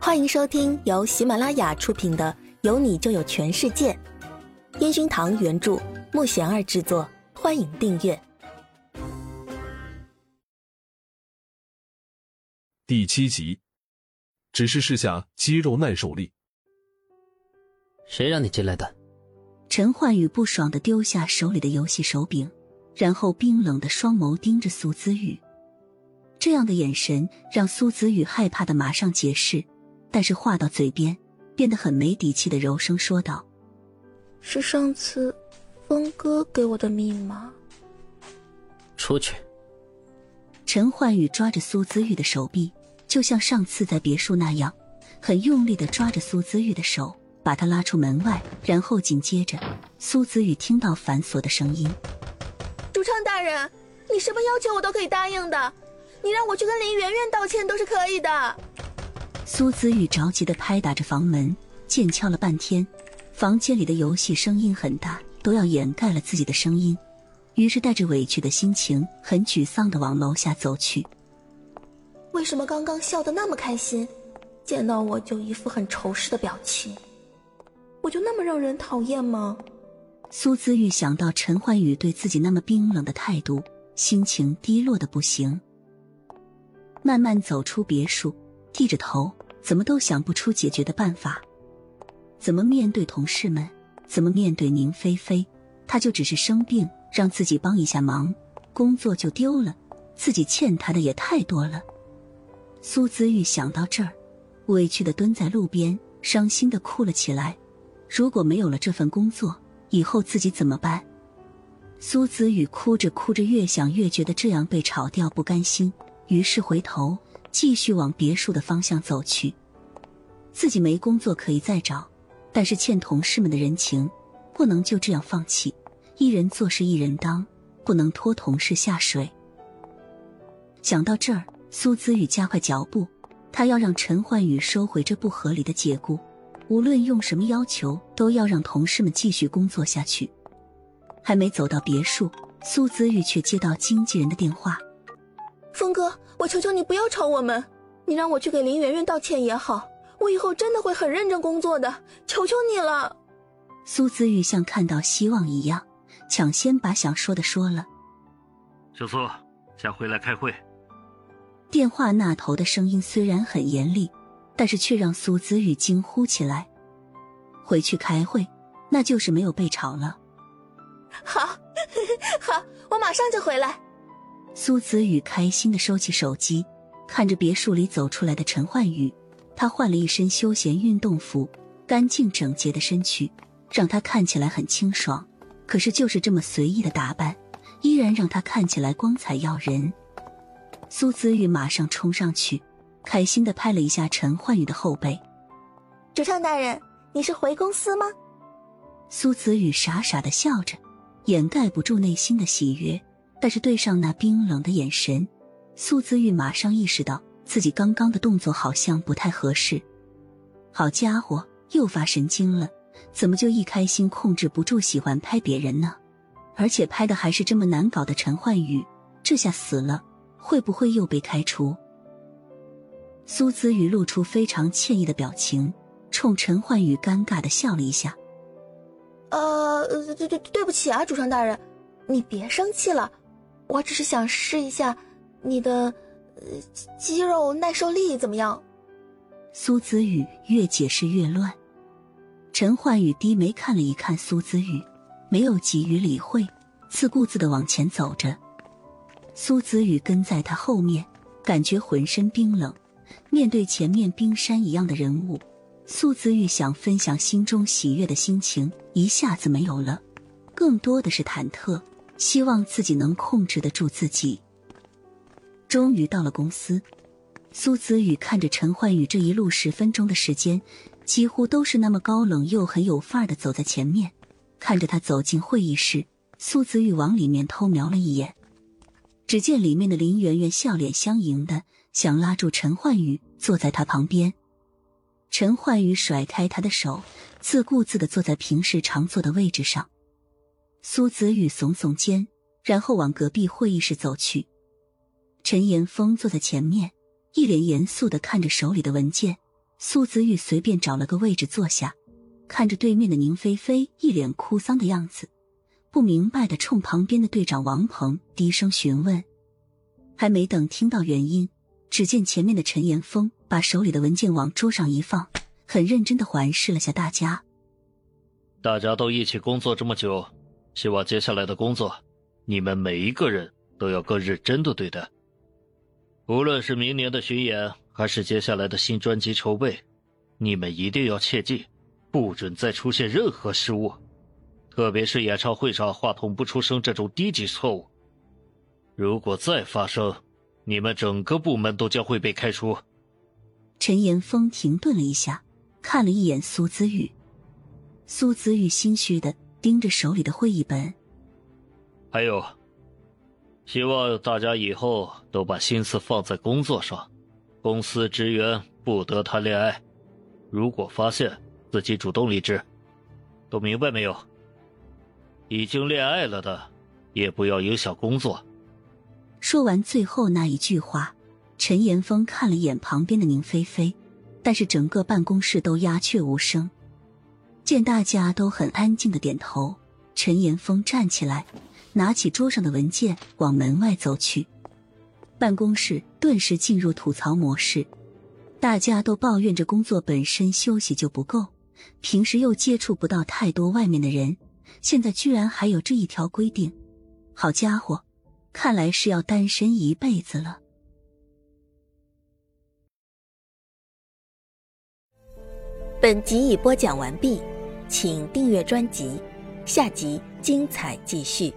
欢迎收听由喜马拉雅出品的《有你就有全世界》，烟熏堂原著，木贤儿制作。欢迎订阅第七集。只是试下肌肉耐受力。谁让你进来的？陈焕宇不爽的丢下手里的游戏手柄，然后冰冷的双眸盯着苏子宇。这样的眼神让苏子宇害怕的马上解释。但是话到嘴边，变得很没底气的柔声说道：“是上次峰哥给我的密码。”出去。陈焕宇抓着苏子玉的手臂，就像上次在别墅那样，很用力的抓着苏子玉的手，把他拉出门外。然后紧接着，苏子玉听到反锁的声音：“主唱大人，你什么要求我都可以答应的，你让我去跟林媛媛道歉都是可以的。”苏子玉着急的拍打着房门，剑敲了半天，房间里的游戏声音很大，都要掩盖了自己的声音。于是带着委屈的心情，很沮丧的往楼下走去。为什么刚刚笑得那么开心，见到我就一副很仇视的表情？我就那么让人讨厌吗？苏子玉想到陈焕宇对自己那么冰冷的态度，心情低落的不行。慢慢走出别墅。低着头，怎么都想不出解决的办法。怎么面对同事们？怎么面对宁菲菲？他就只是生病，让自己帮一下忙，工作就丢了。自己欠他的也太多了。苏子玉想到这儿，委屈的蹲在路边，伤心的哭了起来。如果没有了这份工作，以后自己怎么办？苏子玉哭着哭着，越想越觉得这样被炒掉不甘心，于是回头。继续往别墅的方向走去。自己没工作可以再找，但是欠同事们的人情，不能就这样放弃。一人做事一人当，不能拖同事下水。想到这儿，苏子宇加快脚步，他要让陈焕宇收回这不合理的解雇，无论用什么要求，都要让同事们继续工作下去。还没走到别墅，苏子宇却接到经纪人的电话。峰哥，我求求你不要吵我们，你让我去给林媛媛道歉也好，我以后真的会很认真工作的，求求你了。苏子玉像看到希望一样，抢先把想说的说了。小苏，下回来开会。电话那头的声音虽然很严厉，但是却让苏子玉惊呼起来。回去开会，那就是没有被吵了。好，好，我马上就回来。苏子宇开心的收起手机，看着别墅里走出来的陈焕宇。他换了一身休闲运动服，干净整洁的身躯让他看起来很清爽。可是就是这么随意的打扮，依然让他看起来光彩耀人。苏子宇马上冲上去，开心的拍了一下陈焕宇的后背。主唱大人，你是回公司吗？苏子宇傻傻的笑着，掩盖不住内心的喜悦。但是对上那冰冷的眼神，苏子玉马上意识到自己刚刚的动作好像不太合适。好家伙，又发神经了！怎么就一开心控制不住喜欢拍别人呢？而且拍的还是这么难搞的陈焕宇，这下死了，会不会又被开除？苏子宇露出非常歉意的表情，冲陈焕宇尴尬的笑了一下。呃，对对对不起啊，主上大人，你别生气了。我只是想试一下，你的呃肌肉耐受力怎么样？苏子宇越解释越乱。陈焕宇低眉看了一看苏子宇，没有急于理会，自顾自的往前走着。苏子宇跟在他后面，感觉浑身冰冷。面对前面冰山一样的人物，苏子玉想分享心中喜悦的心情一下子没有了，更多的是忐忑。希望自己能控制得住自己。终于到了公司，苏子宇看着陈焕宇这一路十分钟的时间，几乎都是那么高冷又很有范儿的走在前面。看着他走进会议室，苏子宇往里面偷瞄了一眼，只见里面的林媛媛笑脸相迎的想拉住陈焕宇坐在他旁边。陈焕宇甩开他的手，自顾自的坐在平时常坐的位置上。苏子宇耸耸肩，然后往隔壁会议室走去。陈岩峰坐在前面，一脸严肃的看着手里的文件，苏子玉随便找了个位置坐下，看着对面的宁菲菲一脸哭丧的样子，不明白的冲旁边的队长王鹏低声询问。还没等听到原因，只见前面的陈岩峰把手里的文件往桌上一放，很认真的环视了下大家。大家都一起工作这么久，希望接下来的工作，你们每一个人都要更认真的对待。无论是明年的巡演，还是接下来的新专辑筹备，你们一定要切记，不准再出现任何失误，特别是演唱会上话筒不出声这种低级错误。如果再发生，你们整个部门都将会被开除。陈岩峰停顿了一下，看了一眼苏子玉。苏子玉心虚的盯着手里的会议本。还有，希望大家以后都把心思放在工作上。公司职员不得谈恋爱，如果发现自己主动离职，都明白没有？已经恋爱了的，也不要影响工作。说完最后那一句话，陈岩峰看了一眼旁边的宁菲菲，但是整个办公室都鸦雀无声。见大家都很安静的点头，陈岩峰站起来，拿起桌上的文件往门外走去。办公室顿时进入吐槽模式，大家都抱怨着工作本身休息就不够，平时又接触不到太多外面的人，现在居然还有这一条规定，好家伙！看来是要单身一辈子了。本集已播讲完毕，请订阅专辑，下集精彩继续。